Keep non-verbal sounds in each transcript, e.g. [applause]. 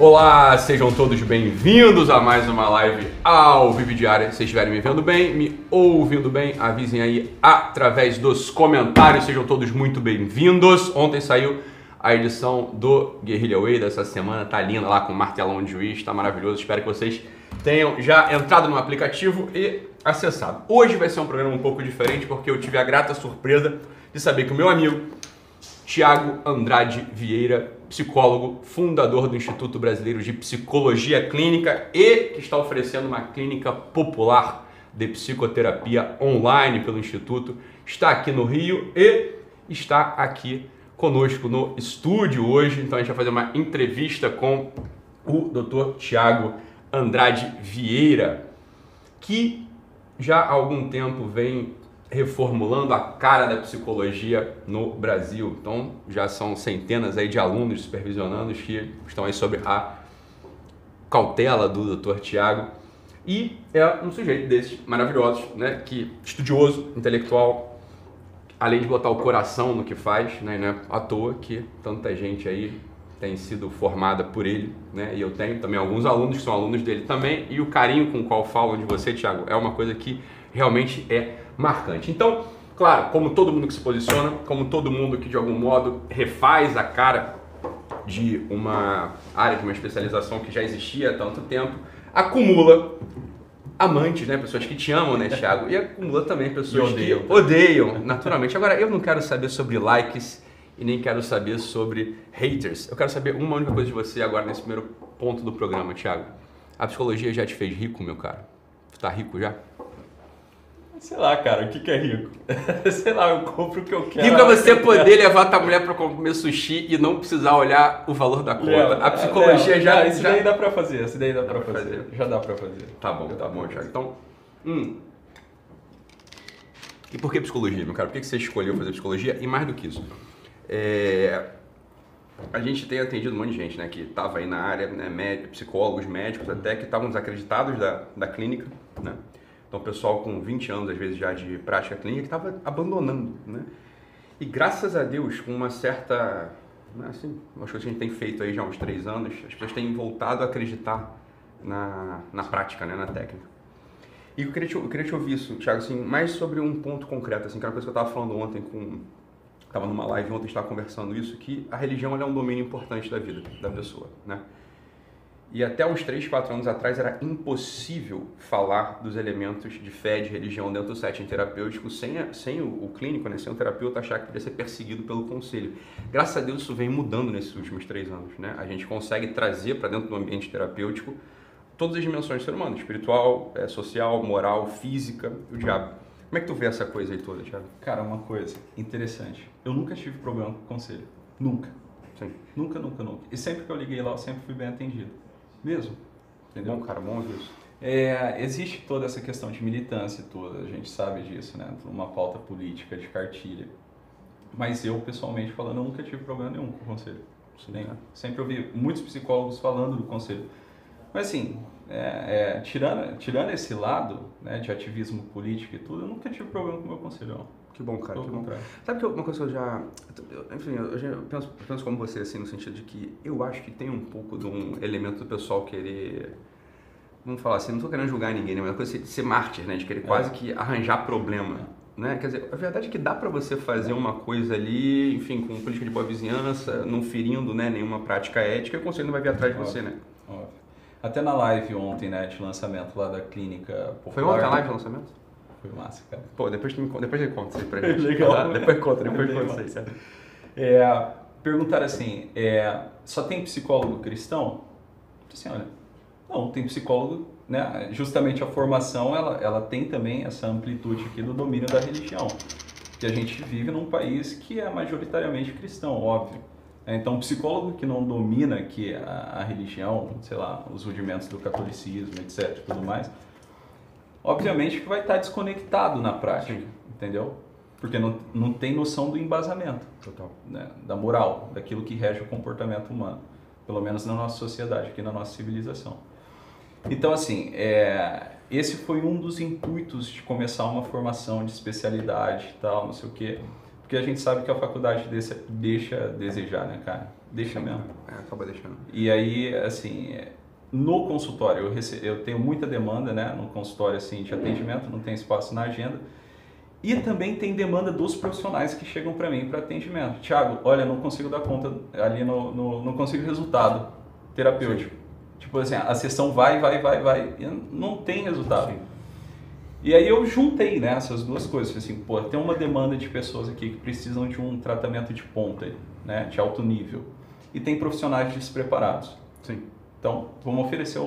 Olá, sejam todos bem-vindos a mais uma live ao vivo diária. Se estiverem me vendo bem, me ouvindo bem, avisem aí através dos comentários. Sejam todos muito bem-vindos. Ontem saiu a edição do Guerrilla Way dessa semana, tá linda lá com martelão de juiz, tá maravilhoso. Espero que vocês tenham já entrado no aplicativo e acessado. Hoje vai ser um programa um pouco diferente porque eu tive a grata surpresa de saber que o meu amigo Tiago Andrade Vieira, psicólogo, fundador do Instituto Brasileiro de Psicologia Clínica e que está oferecendo uma clínica popular de psicoterapia online pelo Instituto, está aqui no Rio e está aqui conosco no estúdio hoje. Então a gente vai fazer uma entrevista com o Dr. Tiago Andrade Vieira, que já há algum tempo vem reformulando a cara da psicologia no Brasil. Então, já são centenas aí de alunos supervisionando que estão aí sob a cautela do Dr. Tiago. E é um sujeito desses maravilhosos, né, que estudioso, intelectual, além de botar o coração no que faz, né, não é à toa que tanta gente aí tem sido formada por ele, né? E eu tenho também alguns alunos que são alunos dele também, e o carinho com o qual falam de você, Tiago, é uma coisa que realmente é marcante. Então, claro, como todo mundo que se posiciona, como todo mundo que de algum modo refaz a cara de uma área, de uma especialização que já existia há tanto tempo, acumula amantes, né? Pessoas que te amam, né, [laughs] Thiago? E acumula também pessoas odeiam. que odeiam, naturalmente. Agora, eu não quero saber sobre likes e nem quero saber sobre haters. Eu quero saber uma única coisa de você agora nesse primeiro ponto do programa, Thiago. A psicologia já te fez rico, meu cara? Tu tá rico já? Sei lá, cara, o que, que é rico? [laughs] Sei lá, eu compro o que eu quero. Rico é você poder levar tua mulher pra comer sushi e não precisar olhar o valor da conta. a psicologia já. Isso já... daí dá pra fazer, isso daí dá, dá pra, pra fazer. fazer. Já dá pra fazer. Tá bom, tá bom, Thiago. Então. Hum. E por que psicologia, meu cara? Por que você escolheu fazer psicologia? E mais do que isso. É... A gente tem atendido um monte de gente, né, que estava aí na área, né, psicólogos, médicos até, que estavam desacreditados da, da clínica, né? Então, o pessoal com 20 anos, às vezes, já de prática clínica, estava abandonando, né? E graças a Deus, com uma certa, né, assim, acho que a gente tem feito aí já há uns três anos, as pessoas têm voltado a acreditar na, na prática, né, na técnica. E eu queria, te, eu queria te ouvir isso, Thiago, assim, mais sobre um ponto concreto, assim, que era uma coisa que eu estava falando ontem com... Estava numa live ontem, estava conversando isso, que a religião é um domínio importante da vida da pessoa, né? E até uns 3, 4 anos atrás era impossível falar dos elementos de fé, de religião dentro do setting terapêutico sem, a, sem o, o, clínico, né, sem o terapeuta achar que podia ser perseguido pelo conselho. Graças a Deus isso vem mudando nesses últimos três anos. Né? A gente consegue trazer para dentro do ambiente terapêutico todas as dimensões do ser humano, espiritual, é, social, moral, física, o diabo. Como é que tu vê essa coisa aí toda, Thiago? Cara, uma coisa interessante. Eu nunca tive problema com o conselho. Nunca. Sim. Nunca, nunca, nunca. E sempre que eu liguei lá, eu sempre fui bem atendido mesmo. Entendeu? Bom, cara, bom isso. É, existe toda essa questão de militância toda, a gente sabe disso, né? Uma pauta política de cartilha. Mas eu, pessoalmente falando, nunca tive problema nenhum com o conselho. Né? Sempre ouvi muitos psicólogos falando do conselho. Mas assim, é, é, tirando, tirando esse lado né, de ativismo político e tudo, eu nunca tive problema com o meu conselho, não. Que bom, cara. que bom. Sabe que uma coisa que eu já. Enfim, eu, já penso, penso como você, assim, no sentido de que eu acho que tem um pouco de um elemento do pessoal querer. Vamos falar assim, não estou querendo julgar ninguém, né? Mas uma coisa de ser mártir, né? De querer é. quase que arranjar problema. Né? Quer dizer, a verdade é que dá para você fazer uma coisa ali, enfim, com política de boa vizinhança, não ferindo né, nenhuma prática ética, e o conselho não vai vir atrás de você, né? Óbvio. Até na live ontem, né, de lançamento lá da clínica popular. Foi ontem a live de lançamento? Foi massa, cara. Pô, depois, tu me, depois ele [laughs] conta isso aí pra gente. Legal. Ah, depois conta, depois conta isso aí. É, perguntar assim, é, só tem psicólogo cristão? Assim, olha, não, tem psicólogo, né? Justamente a formação, ela, ela tem também essa amplitude aqui do domínio da religião. Que a gente vive num país que é majoritariamente cristão, óbvio. É, então, um psicólogo que não domina aqui a, a religião, sei lá, os rudimentos do catolicismo, etc, tudo mais, obviamente que vai estar desconectado na prática, Sim. entendeu? Porque não, não tem noção do embasamento, Total. Né? da moral, daquilo que rege o comportamento humano, pelo menos na nossa sociedade, aqui na nossa civilização. Então, assim, é, esse foi um dos intuitos de começar uma formação de especialidade e tal, não sei o quê, Porque a gente sabe que a faculdade deixa, deixa a desejar, né, cara? Deixa mesmo. É, acaba deixando. E aí, assim, no consultório, eu, rece... eu tenho muita demanda, né, no consultório, assim, de atendimento, não tem espaço na agenda. E também tem demanda dos profissionais que chegam para mim para atendimento. Tiago, olha, não consigo dar conta ali, no, no não consigo resultado terapêutico. Sim. Tipo assim, a sessão vai, vai, vai, vai, e não tem resultado. Sim. E aí eu juntei né, essas duas coisas. Assim, pô, tem uma demanda de pessoas aqui que precisam de um tratamento de ponta, né, de alto nível. E tem profissionais despreparados. Sim. Então, vamos oferecer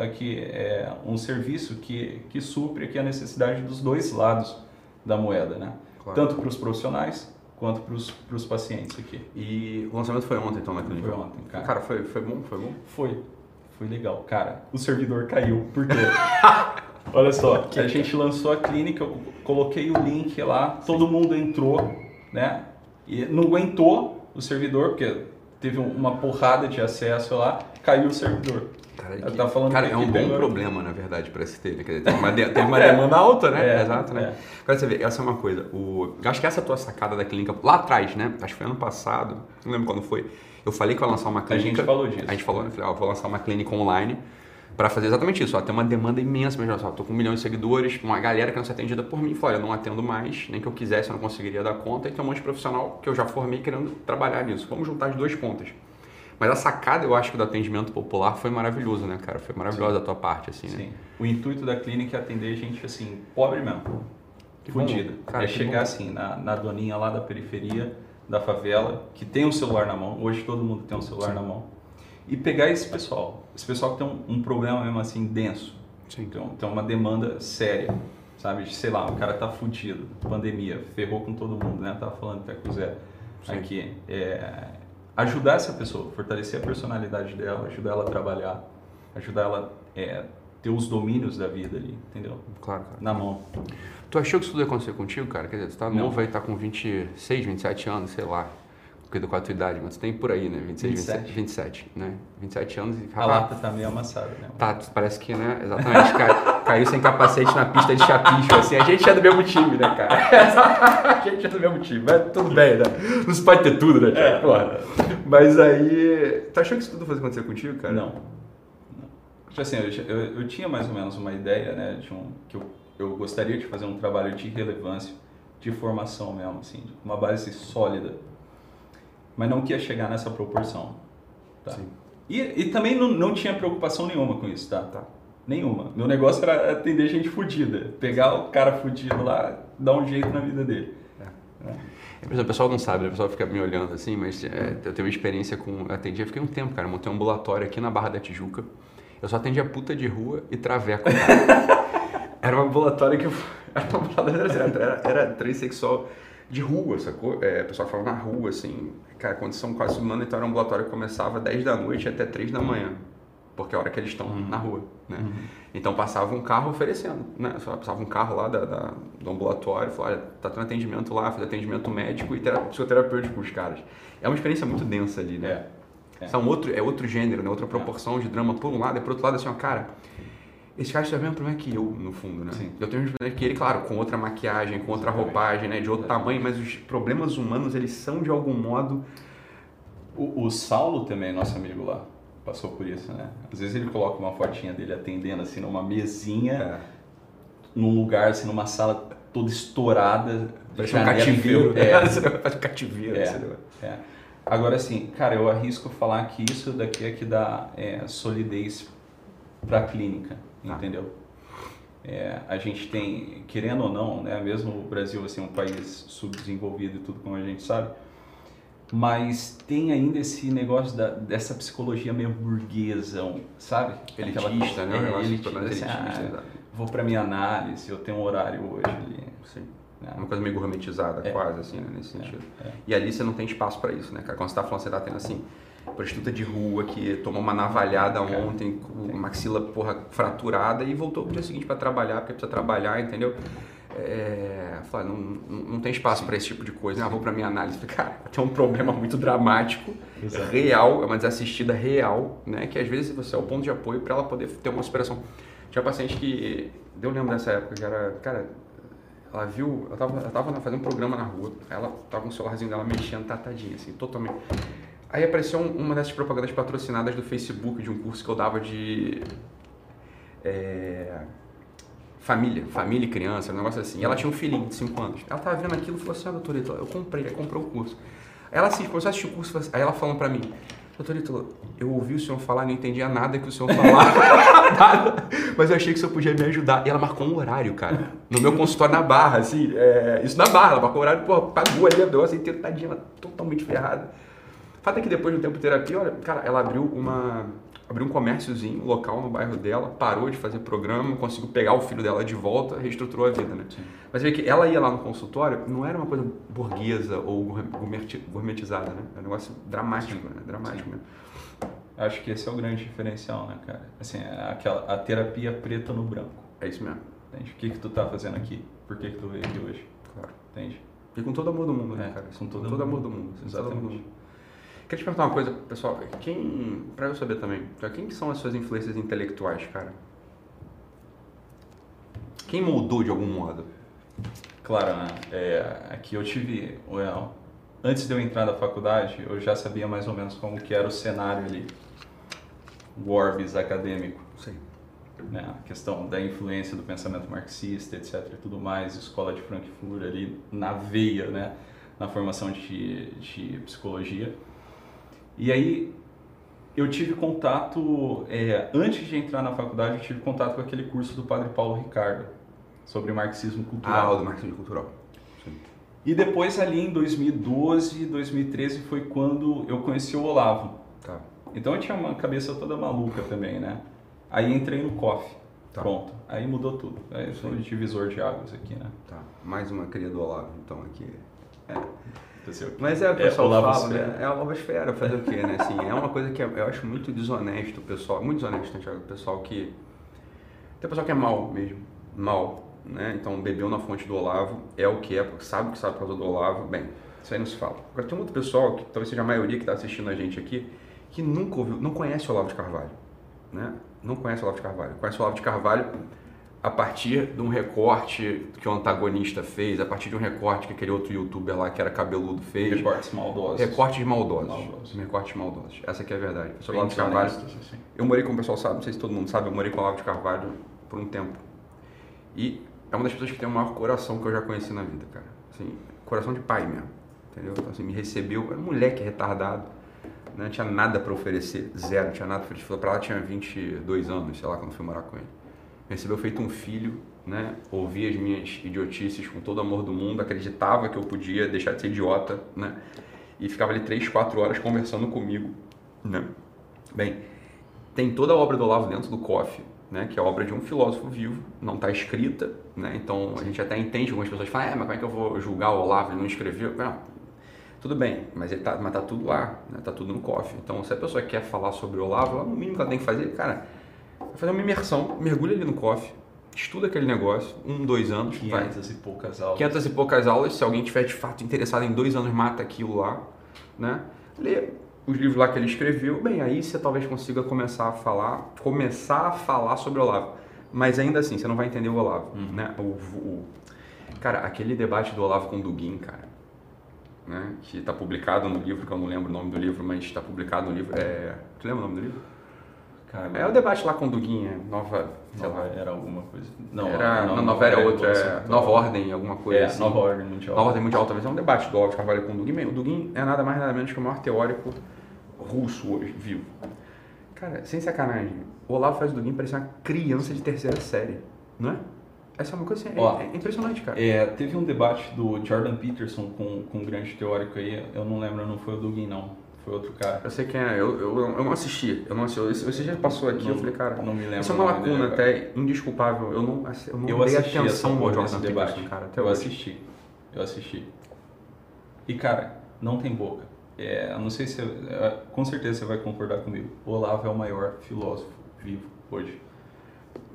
aqui é, um serviço que, que supre aqui a necessidade dos dois lados da moeda, né? Claro. Tanto para os profissionais quanto para os pacientes aqui. E o lançamento foi ontem, então, na clínica? Foi ontem, cara. Cara, foi, foi bom? Foi bom? Foi. Foi legal. Cara, o servidor caiu. Por quê? [laughs] Olha só, a gente lançou a clínica, eu coloquei o link lá, todo mundo entrou, né? E não aguentou o servidor, porque teve uma porrada de acesso lá, caiu o servidor. Cara, que, tá falando cara é um bom agora... problema, na verdade, para ter. Né? Tem uma, tem uma [laughs] é. demanda alta, né? É, Exato, né? É. Agora você vê, essa é uma coisa. O, acho que essa tua sacada da clínica, lá atrás, né? Acho que foi ano passado, não lembro quando foi. Eu falei que eu ia lançar uma clínica. A gente falou disso. A gente falou, né? Falei, ó, vou lançar uma clínica online para fazer exatamente isso. Ó, tem uma demanda imensa, mas só, tô com um milhão de seguidores, uma galera que não se atendida por mim. Falei, eu não atendo mais, nem que eu quisesse, eu não conseguiria dar conta. E tem um monte de profissional que eu já formei querendo trabalhar nisso. Vamos juntar as duas pontas. Mas a sacada, eu acho do atendimento popular foi maravilhoso, né, cara? Foi maravilhosa Sim. a tua parte, assim, né? Sim. O intuito da clínica é atender gente, assim, pobre mesmo. Que fudida. Cara, é chegar, bom. assim, na, na doninha lá da periferia, da favela, que tem um celular na mão. Hoje todo mundo tem um celular Sim. na mão. E pegar esse pessoal. Esse pessoal que tem um, um problema mesmo, assim, denso. Sim. Então, tem uma demanda séria sabe? Sei lá, o cara tá fudido, pandemia, ferrou com todo mundo, né? Tava falando até com o Zé aqui. É, ajudar essa pessoa, fortalecer a personalidade dela, ajudar ela a trabalhar, ajudar ela a é, ter os domínios da vida ali, entendeu? Claro, cara. Na mão. Tu achou que isso tudo ia acontecer contigo, cara? Quer dizer, tu tá novo aí, tá com 26, 27 anos, sei lá. Cuida com a tua idade, mas tu tem por aí, né? 26, 27, 27, 27 né? 27 anos e... A lata tá meio amassada, né? Tá, parece que, né? Exatamente. cai, [laughs] caiu sem capacete na pista de chapicho, assim. A gente é do mesmo time, né, cara? [laughs] a gente é do mesmo time, mas tudo bem, né? Não se pode ter tudo, né, cara? É, Porra. Mas aí... Tu achou que isso tudo fosse acontecer contigo, cara? Não. não. Tipo assim, eu, eu, eu, tinha mais ou menos uma ideia, né? De um, que eu, eu gostaria de fazer um trabalho de relevância, de formação mesmo, assim. Uma base sólida mas não que ia chegar nessa proporção. Tá? E, e também não, não tinha preocupação nenhuma com isso, tá? tá? Nenhuma. Meu negócio era atender gente fodida. Pegar o cara fodido lá, dar um jeito na vida dele. É. É. O pessoal não sabe, né? o pessoal fica me olhando assim, mas é, eu tenho uma experiência com. Atendi, fiquei um tempo, cara. Montei um ambulatório aqui na Barra da Tijuca. Eu só atendia puta de rua e traveco, cara. [laughs] era um ambulatório que. Era, era, era transexual de rua, sacou? É, o pessoal fala na rua, assim, cara, condição quase humana, então era ambulatório que começava 10 da noite até 3 da manhã, porque é a hora que eles estão uhum. na rua, né? Uhum. Então passava um carro oferecendo, né? Só passava um carro lá da, da do ambulatório, falava, olha, tá tendo atendimento lá, faz atendimento médico e psicoterapêutico com os caras. É uma experiência muito densa ali, né? É. É. São outro, é outro gênero, né? Outra proporção de drama por um lado, e por outro lado, assim, ó, cara esse cara tem o mesmo problema que eu, no fundo, né? Sim. Eu tenho um problema que ele, claro, com outra maquiagem, com outra roupagem, né? De outro tamanho, mas os problemas humanos, eles são de algum modo... O, o Saulo também, nosso amigo lá, passou por isso, né? Às vezes ele coloca uma fotinha dele atendendo, assim, numa mesinha, é. num lugar, assim, numa sala toda estourada. Parece um cativeiro. Né? É. Você faz um cativeiro. É. é. Agora, assim, cara, eu arrisco falar que isso daqui é que dá é, solidez para a clínica. Tá. entendeu? É, a gente tem, querendo ou não, né, mesmo o Brasil assim, um país subdesenvolvido e tudo como a gente sabe, mas tem ainda esse negócio da, dessa psicologia meio burguesa, sabe? Elitista, Aquela, né? É, elitista, assim, ah, vou para minha análise, eu tenho um horário hoje ali. Sim. É. Uma coisa meio gourmetizada, é. quase, assim, né, nesse é, sentido. É. E ali você não tem espaço para isso, né, cara? Quando você tá falando, você tá tendo assim prostituta de rua que tomou uma navalhada ontem, com maxila porra fraturada e voltou pro dia seguinte para trabalhar, porque precisa trabalhar, entendeu? É, falei, não, não tem espaço para esse tipo de coisa. Ah, vou para minha análise. Cara, tem um problema muito dramático, Exato. real, é uma desassistida real, né? Que às vezes você é o ponto de apoio para ela poder ter uma superação. Tinha paciente que, eu lembro dessa época, que era, cara, ela viu, eu tava, eu tava fazendo um programa na rua, ela tava com o celularzinho dela mexendo, tatadinha, assim, totalmente. Aí apareceu um- uma dessas propagandas patrocinadas do Facebook de um curso que eu dava de. é, família, família e criança, um negócio assim. E ela tinha um filhinho de 5 anos. Ela tava vendo aquilo e falou assim: ah, doutor eu comprei, aí comprou o curso. Aí ela assim, começou a assistir o curso, aí ela falando pra mim: Doutor Ítalo, eu ouvi o senhor falar, não entendia nada que o senhor falava, [laughs] mas eu achei que o senhor podia me ajudar. E ela marcou um horário, cara, no meu consultório na Barra, assim, é, isso na Barra, ela marcou um horário, pô, pagou ali a negócio inteiro, tadinha, ela totalmente ferrada. Fato é que depois de um tempo de terapia, olha, cara, ela abriu uma. Abriu um comérciozinho local no bairro dela, parou de fazer programa, conseguiu pegar o filho dela de volta, reestruturou a vida, né? Mas vê que ela ia lá no consultório, não era uma coisa burguesa ou gourmet- gourmetizada, né? Era um negócio dramático, né? Dramático mesmo. Acho que esse é o grande diferencial, né, cara? Assim, é aquela, a terapia preta no branco. É isso mesmo, Entende? O que que tu tá fazendo aqui? Por que que tu veio aqui hoje? claro. Entende? E com todo amor do mundo, né, É, cara? com todo todo amor. do mundo. com todo Exatamente. Queria te perguntar uma coisa, pessoal. Quem, pra eu saber também, quem que são as suas influências intelectuais, cara? Quem moldou de algum modo? Claro, né? É, aqui eu tive... well, antes de eu entrar na faculdade, eu já sabia mais ou menos como que era o cenário ali. O orbis acadêmico. Sei. né, a questão da influência do pensamento marxista, etc, e tudo mais, escola de Frankfurt ali na veia, né, na formação de, de psicologia. E aí eu tive contato, é, antes de entrar na faculdade, eu tive contato com aquele curso do Padre Paulo Ricardo sobre marxismo Ah, cultural. o do marketing cultural. Sim. E depois ali em 2012, 2013 foi quando eu conheci o Olavo. Tá. Então eu tinha uma cabeça toda maluca também, né? Aí entrei no COF. Tá. Pronto. Aí mudou tudo. Aí foi o divisor de águas aqui, né? Tá. Mais uma cria do Olavo, então, aqui. Aconteceu aqui. Mas é o que o É, pessoal Olavo fala, né? É a fazer o quê, né? Assim, é uma coisa que eu acho muito desonesto, o pessoal. Muito desonesto, né, Thiago? O pessoal que. Tem pessoal que é mal mesmo. Mal. Né? Então, bebeu na fonte do Olavo, é o que é, porque sabe o que sabe por causa do Olavo. Bem, isso aí não se fala. Agora, tem um outro pessoal, que talvez seja a maioria que está assistindo a gente aqui, que nunca ouviu, não conhece o Olavo de Carvalho. Né? Não conhece o Olavo de Carvalho. Conhece o Olavo de Carvalho a partir de um recorte que o antagonista fez, a partir de um recorte que aquele outro youtuber lá que era cabeludo fez. Recortes maldosos. Recortes maldosos. Maldosos. Recortes maldosos. Essa que é a verdade. Bem Olavo de Carvalho. assim. Eu morei, como o pessoal sabe, não sei se todo mundo sabe, eu morei com o Olavo de Carvalho por um tempo. E é uma das pessoas que tem o maior coração que eu já conheci na vida, cara. Assim, coração de pai mesmo. Entendeu? Então, assim, me recebeu, era um moleque retardado. né? Não tinha nada pra oferecer, zero, não tinha nada pra oferecer. Falou pra lá, tinha 22 anos, sei lá, quando fui morar com ele. Recebeu feito um filho, né? Ouvia as minhas idiotices com todo o amor do mundo, acreditava que eu podia deixar de ser idiota, né? E ficava ali 3, 4 horas conversando comigo, né? Bem, tem toda a obra do Olavo dentro do COF, né? Que é a obra de um filósofo vivo, não está escrita, né? Então a gente até entende algumas pessoas falam, é, mas como é que eu vou julgar o Olavo? Ele não escreveu? Não, tudo bem, mas, ele tá, mas tá tudo lá, né? tá tudo no COF. Então, se a pessoa quer falar sobre o Olavo, no mínimo que ela tem que fazer, cara, fazer uma imersão, mergulha ali no COF, estuda aquele negócio, um, dois anos, vai. 500 e poucas aulas. 500 e poucas aulas, se alguém tiver de fato interessado em dois anos, mata aquilo lá, né? Lê os livros lá que ele escreveu, bem, aí você talvez consiga começar a falar, começar a falar sobre o Olavo. Mas ainda assim, você não vai entender o Olavo, né? O, o- cara, aquele debate do Olavo com o Dugin, cara, né? Que tá publicado no livro, que eu não lembro o nome do livro, mas está publicado no livro, é... Tu lembra o nome do livro? Cara, É o debate lá com é nova, sei nova lá. era alguma coisa. Não, era, não, não, nova era outra, Revolução é. Nova Ordem, alguma coisa É, assim. Nova Ordem Mundial. Nova Ordem Mundial talvez é um debate do Olavo de Carvalho com o Dugin. Bem, o Dugin é nada mais nada menos que o maior teórico russo hoje, vivo. Cara, sem sacanagem, o Olavo faz o Dugin parecer uma criança de terceira série, não é? Essa é uma coisa assim, é- Ó, é, impressionante, cara. É, teve um debate do Jordan Peterson com, com um grande teórico aí, eu não lembro, não foi o Dugin não, foi outro cara. Eu sei quem é, eu, eu, eu não assisti, eu não assisti. Esse já passou aqui, Não- eu falei, cara, não me lembro isso é uma lacuna até indesculpável. Eu não, eu não Eu dei atenção ao Jordan Peterson, debate. cara, até eu hoje. assisti. Eu assisti. E cara, não tem boca. É, eu não sei se. é, com certeza você vai concordar comigo. Olavo é o maior filósofo vivo hoje.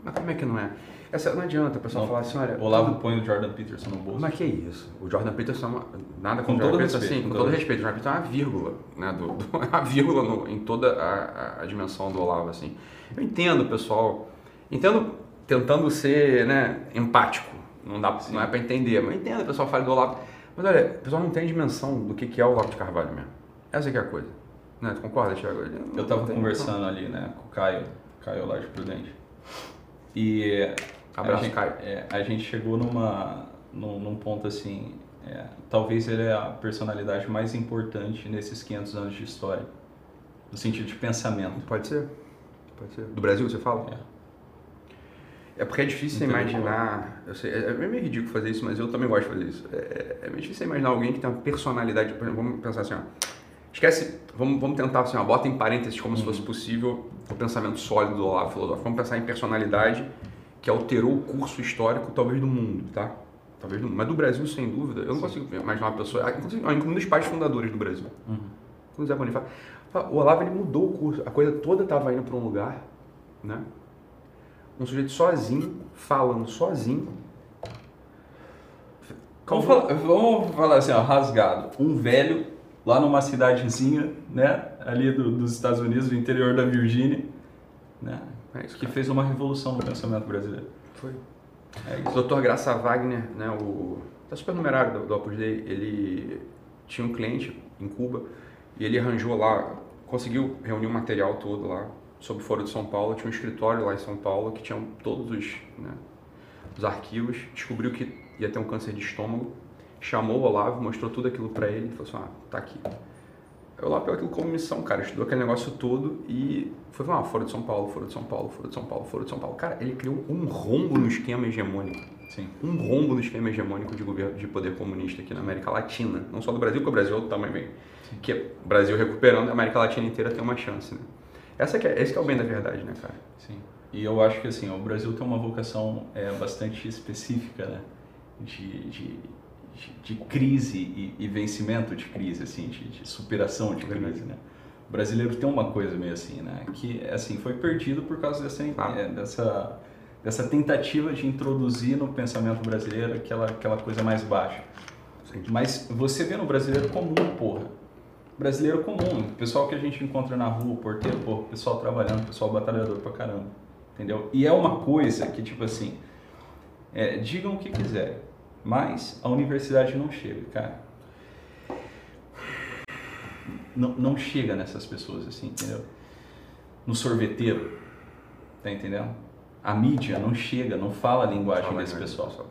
Mas como é que não é? Essa, não adianta o pessoal Não. falar assim, olha... O Olavo põe o Jordan Peterson no bolso. Mas que isso? O Jordan Peterson é uma, nada Com com todo Peterson, respeito, assim, com todo todo respeito. O Jordan Peterson é uma vírgula, né? Do, do- [laughs] é uma vírgula no- em toda a, a- a dimensão do Olavo, assim. Eu entendo, pessoal. Entendo tentando ser, né, empático, Não, dá, não é para entender, mas entenda, o pessoal fala do Olavo. Mas olha, o pessoal não tem dimensão do que, que é o Olavo de Carvalho mesmo. Essa é que é a coisa. Né? Tu concorda, Thiago? Eu estava conversando ali, né, com o Caio, Caio Laje Prudente. E Abraço, a gente, Caio. É, a gente chegou numa, num, num ponto assim, é, talvez ele é a personalidade mais importante nesses 500 anos de história, no sentido de pensamento. Pode ser. Pode ser. Do Brasil, você fala? É. É porque é difícil você imaginar. Eu sei, é é meio ridículo fazer isso, mas eu também gosto de fazer isso. É, é meio difícil você imaginar alguém que tem uma personalidade. Por exemplo, vamos pensar assim, ó. Esquece, vamos, vamos tentar assim, ó, bota em parênteses como se fosse possível o pensamento sólido do Olavo filosófico. Vamos pensar em personalidade que alterou o curso histórico, talvez do mundo, tá? Talvez do mundo. Mas do Brasil, sem dúvida, eu não Sim. consigo imaginar uma pessoa, inclusive, incluindo os pais fundadores do Brasil. Uhum. O Zé Bonifácio. O Olavo ele mudou o curso, a coisa toda estava indo para um lugar, né? Um sujeito sozinho, falando sozinho. Vamos falar, vamos falar assim, ó, rasgado. Um velho lá numa cidadezinha, né, ali do, dos Estados Unidos, do interior da Virgínia, né, é isso, que fez uma revolução no pensamento brasileiro. Foi. É isso. O Dr. Graça Wagner, né, o tá supernumerário do, do Opus Dei, ele tinha um cliente em Cuba e ele arranjou lá, conseguiu reunir o material todo lá sobre o Foro de São Paulo, tinha um escritório lá em São Paulo que tinha todos os, né, os arquivos, descobriu que ia ter um câncer de estômago chamou o Olavo, mostrou tudo aquilo para ele e falou assim, ah, tá aqui. Eu lá pegou aquilo como missão, cara, estudou aquele negócio todo e foi falar, ah, fora de São Paulo, fora de São Paulo, fora de São Paulo, fora de São Paulo. Cara, ele criou um rombo no esquema hegemônico. Sim. Um rombo no esquema hegemônico de governo de poder comunista aqui na América Latina. Não só do Brasil, porque o Brasil também vem. Sim. Que é o Brasil recuperando, a América Latina inteira tem uma chance, né? Essa que é, esse que é o bem da verdade, né, cara? Sim. E eu acho que assim, o Brasil tem uma vocação é, bastante específica, né? de, de de, de crise e, e, vencimento de crise, assim, de, de superação de crise, né? O brasileiro tem uma coisa meio assim, né? Que, assim, foi perdido por causa dessa, ah. é, dessa, dessa tentativa de introduzir no pensamento brasileiro aquela, aquela coisa mais baixa. Sim. Mas você vê no brasileiro comum, porra. Brasileiro comum, o pessoal que a gente encontra na rua, porteiro, porra, pessoal trabalhando, pessoal batalhador pra caramba. Entendeu? E é uma coisa que, tipo assim, é, digam o que quiserem mas a universidade não chega, cara. Não, não chega nessas pessoas assim, entendeu? No sorveteiro, tá entendendo? A mídia não chega, não fala a linguagem fala desse pessoal. pessoal.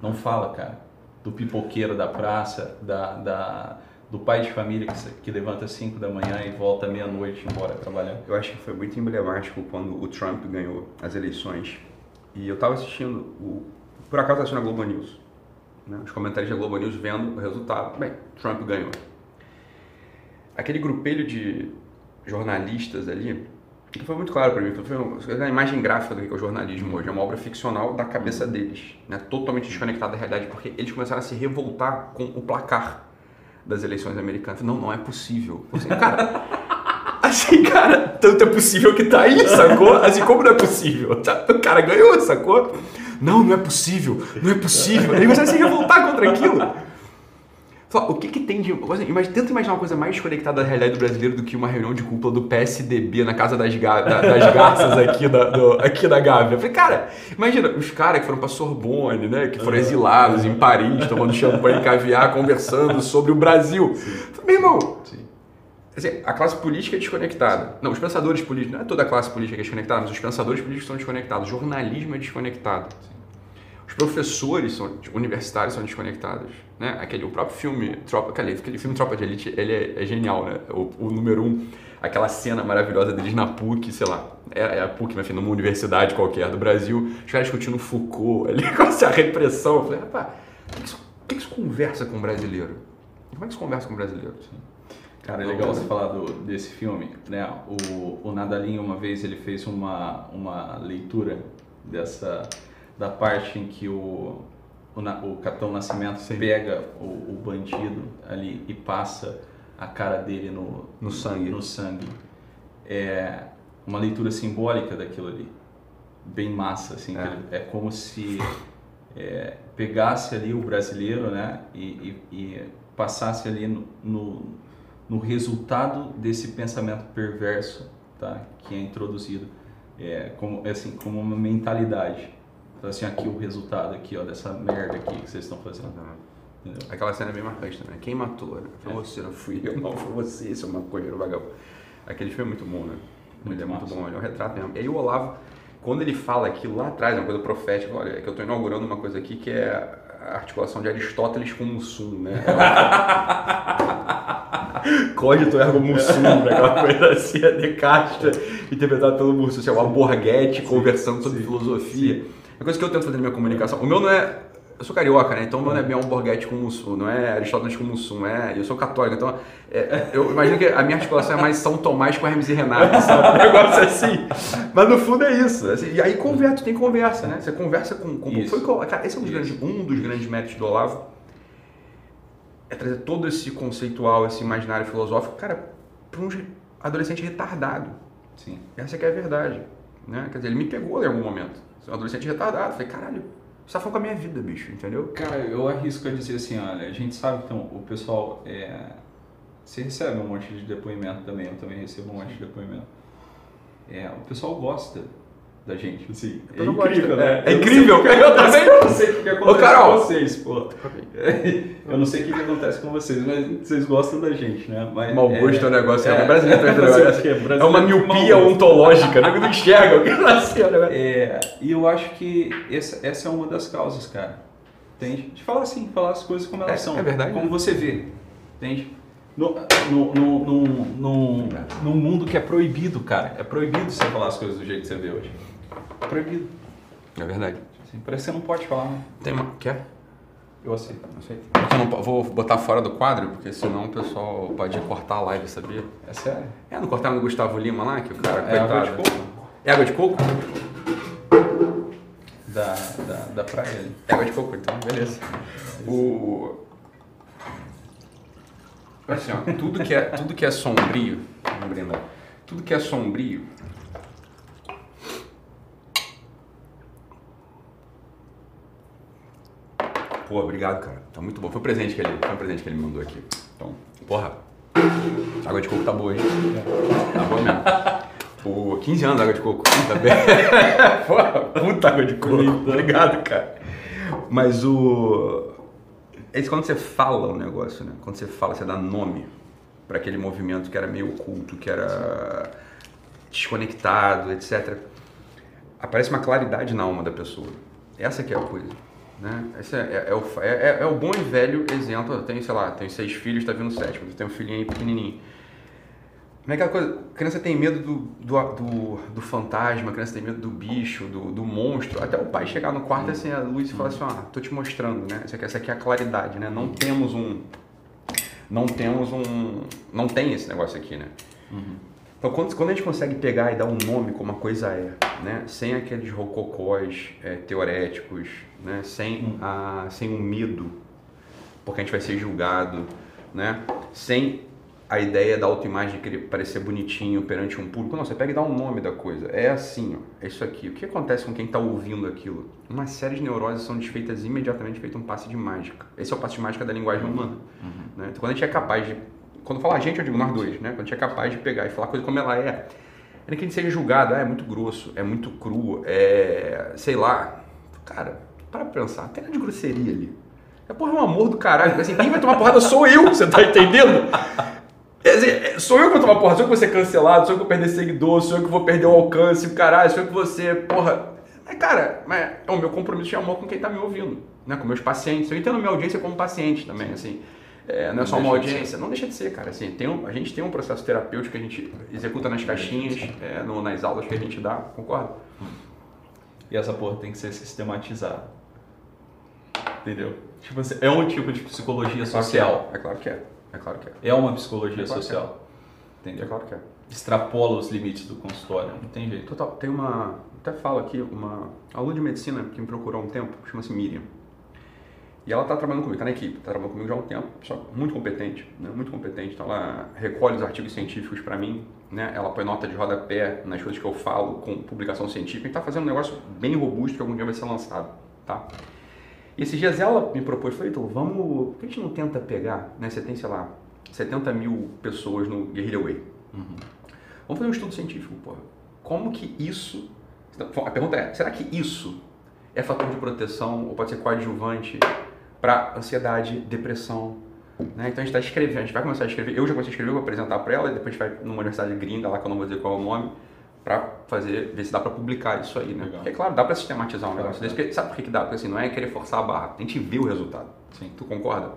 Não fala, cara. Do pipoqueiro da praça, da, da, do pai de família que, que levanta 5 da manhã e volta meia-noite embora trabalhar. Eu acho que foi muito emblemático quando o Trump ganhou as eleições. E eu estava assistindo o por acaso assistindo a Globo News. Né? Os comentários da Globo News vendo o resultado. Bem, Trump ganhou. Aquele grupelho de jornalistas ali, que foi muito claro para mim, foi uma imagem gráfica do que é o jornalismo hoje, é uma obra ficcional da cabeça deles, né? totalmente desconectada da realidade, porque eles começaram a se revoltar com o placar das eleições americanas. Não, não é possível. Assim, cara, [laughs] assim, cara, tanto é possível que tá aí, sacou? Assim, como não é possível? Tá, o cara ganhou, sacou? Não, não é possível, não é possível. Ele a se revoltar contra aquilo. Fala, o que, que tem de. Imagina, tenta imaginar uma coisa mais desconectada da realidade do brasileiro do que uma reunião de cúpula do PSDB na casa das, ga, da, das garças aqui da, do, aqui da Gávea. Eu falei, cara, imagina, os caras que foram pra Sorbonne, né? Que foram exilados em Paris, tomando champanhe e caviar, conversando sobre o Brasil. Falei, meu irmão, Sim. Assim, a classe política é desconectada. Não, os pensadores políticos, não é toda a classe política que é desconectada, mas os pensadores políticos são desconectados. O jornalismo é desconectado. Os professores são, universitários são desconectados. Né? Aquele, o próprio filme, Tropa, aquele, aquele filme Tropa de Elite, ele é, é genial, né? O, o, número um, aquela cena maravilhosa deles na PUC, sei lá, é, é a PUC, enfim, numa universidade qualquer do Brasil, os caras discutindo Foucault, ali, [laughs] com essa repressão. Eu falei, rapaz, o que, que, isso, o que, que isso conversa com o brasileiro? Como é que isso conversa com o brasileiro? Assim? Cara, é legal você falar do, desse filme, né? O, o Nadalinho uma vez ele fez uma, uma leitura dessa da parte em que o, o, o Capitão Nascimento Sim. pega o, o, bandido ali e passa a cara dele no, no sangue. No sangue. É uma leitura simbólica daquilo ali, bem massa, assim. É, é como se é, pegasse ali o brasileiro, né? E, e, e passasse ali no, no no resultado desse pensamento perverso tá? que é introduzido é, como, assim, como uma mentalidade. Então, assim, aqui o resultado aqui, ó, dessa merda aqui que vocês estão fazendo. Entendeu? Aquela cena é bem marcante também. Quem matou? Né? Foi é. você, não fui eu, não foi você, seu maconheiro vagabundo. Aquele filme é muito bom, né? Muito ele é muito bom, ele é um retrato mesmo. E aí o Olavo, quando ele fala aquilo lá atrás, é uma coisa profética, olha, é que eu estou inaugurando uma coisa aqui que é a articulação de Aristóteles com Mussum, né? [laughs] Código ergo Mussum, né? aquela coisa assim, a Descartes interpretado pelo Mussum, assim, o Alborguete conversando sobre sim, filosofia. Sim. É coisa que eu tento fazer na minha comunicação. O meu não é eu sou carioca, né? Então meu não é Bion Borghetti com Mussum, não é Aristóteles com Mussum, é, eu sou católico, então é, eu imagino que a minha articulação é mais São Tomás com Hermes e Renato, sabe? Um negócio assim. Mas no fundo é isso. Assim, e aí conversa, tem conversa, né? Você conversa com. com foi, cara, esse é um dos, grandes, um dos grandes méritos do Olavo. É trazer todo esse conceitual, esse imaginário filosófico, cara, para um adolescente retardado. Sim. Essa que é a verdade. Né? Quer dizer, ele me pegou em algum momento. Um adolescente retardado. Falei, caralho você tá com a minha vida, bicho, entendeu? Cara, eu arrisco a dizer assim, olha, a gente sabe que então, o pessoal. É... Você recebe um monte de depoimento também, eu também recebo um monte de depoimento. É, o pessoal gosta da gente, assim. É incrível, né? É, incrível, eu, também não sei o que acontece com vocês, pô. [laughs] Eu não sei o que, acontece com vocês, mas vocês gostam da gente, né? Mas, Mau gosto é, o negócio, é, é brasileiro, [laughs] é, brasileiro, é uma miopia ontológica, né? Não enxerga o que [laughs] nasceu, né? É, e eu acho que essa, essa é uma das causas, cara. Entende? De falar assim, falar as coisas como elas é, são. É verdade. Como você vê. Entende? No, no, no, no, no, no mundo que é proibido, cara. É proibido você falar as coisas do jeito que você vê hoje. Proibido. É verdade. Assim, parece que você não pode falar, né? Tem uma... Quer? Eu aceito. aceito. Eu não, vou botar fora do quadro, porque senão o pessoal pode cortar a live, sabia? É sério? É, não cortaram no Gustavo Lima lá, que o cara, é coitado. água de coco? É água de coco? Da, da, da praia ali. É água de coco, então, beleza. O... Assim, ó, tudo que é, tudo que é sombrio, Brenda, tudo que é sombrio Pô, obrigado, cara. Tá muito bom. Foi um presente que ele, foi um presente que ele me mandou aqui. Então, porra. Água de coco tá boa, hein? Tá boa mesmo. Pô, 15 anos água de coco. Tá bem. [laughs] porra, puta água de coco. Obrigado, cara. Mas o. É isso quando você fala o negócio, né? Quando você fala, você dá nome para aquele movimento que era meio oculto, que era desconectado, etc. Aparece uma claridade na alma da pessoa. Essa que é a coisa. Né? Esse é, é, é, o, é, é, é, o bom e velho exemplo. Eu tenho, sei lá, tenho seis filhos, está vindo o sétimo. Eu tenho um filhinho aí pequenininho. Não é aquela coisa, a criança tem medo do, do, do, do, fantasma, criança tem medo do bicho, do, do monstro. Até o pai chegar no quarto assim, a luz e falar assim, ah, tô te mostrando, né? Essa aqui, essa aqui é a claridade, né? Não temos um... Não temos um... Não tem esse negócio aqui, né? Uhum. Então, quando, quando a gente consegue pegar e dar um nome como a coisa é, né? sem aqueles rococós é, teoréticos, né? sem, a, sem um medo, porque a gente vai ser julgado, né? sem a ideia da autoimagem de querer parecer bonitinho perante um público. Não, você pega e dá um nome da coisa. É assim, ó, é isso aqui. O que acontece com quem está ouvindo aquilo? Uma série de neuroses são desfeitas imediatamente, feito um passe de mágica. Esse é o passe de mágica da linguagem humana. Uhum. Né? Então, quando a gente é capaz de quando fala a gente, eu digo nós dois, né? Quando a gente é capaz de pegar e falar a coisa como ela é. É que a gente seja julgado, ah, é muito grosso, é muito cru, é. sei lá. Cara, para pensar, até de grosseria ali. É porra, é um amor do caralho. Assim, quem vai tomar porrada sou eu, você tá entendendo? É, é, sou eu que vou tomar porrada, sou eu que vou ser cancelado, sou eu que vou perder seguidor, sou eu que vou perder o alcance, caralho, sou eu que ser, porra. Mas, cara, mas é o meu compromisso de amor com quem tá me ouvindo, né? Com meus pacientes. Eu entendo minha audiência como paciente também, assim. É, não é só uma audiência, não deixa de ser, cara. Assim, tem um, a gente tem um processo terapêutico que a gente executa nas caixinhas, é, no, nas aulas que a gente dá, concorda? E essa porra tem que ser sistematizada. Entendeu? Tipo assim, é um tipo de psicologia é social. É. é. claro que é. É claro que é. É uma psicologia é social. É. Entendeu? É claro que é. Extrapola os limites do consultório, não tem jeito. Total. Tem uma. Até falo aqui, uma aluna de medicina que me procurou há um tempo, chama-se Miriam. E ela está trabalhando comigo, está na equipe, está trabalhando comigo já há um tempo, pessoa muito competente, né? muito competente. Então ela recolhe os artigos científicos para mim, né? ela põe nota de rodapé nas coisas que eu falo com publicação científica e está fazendo um negócio bem robusto que algum dia vai ser lançado. Tá? E esses dias ela me propôs, falei, então vamos, por que a gente não tenta pegar, né? você tem, sei lá, 70 mil pessoas no Guerrilla Way. Uhum. Vamos fazer um estudo científico, porra. Como que isso... A pergunta é, será que isso é fator de proteção ou pode ser coadjuvante para ansiedade, depressão. Né? Então a gente está escrevendo, a gente vai começar a escrever. Eu já comecei a escrever, vou apresentar para ela, e depois a gente vai numa universidade gringa lá, que eu não vou dizer qual é o nome, para fazer, ver se dá para publicar isso aí, né? Legal. Porque, claro, dá para sistematizar um Claro, negócio desse, porque sabe por que, que dá? Porque assim, não é querer forçar a barra, a gente vê o resultado. Sim. Tu concorda?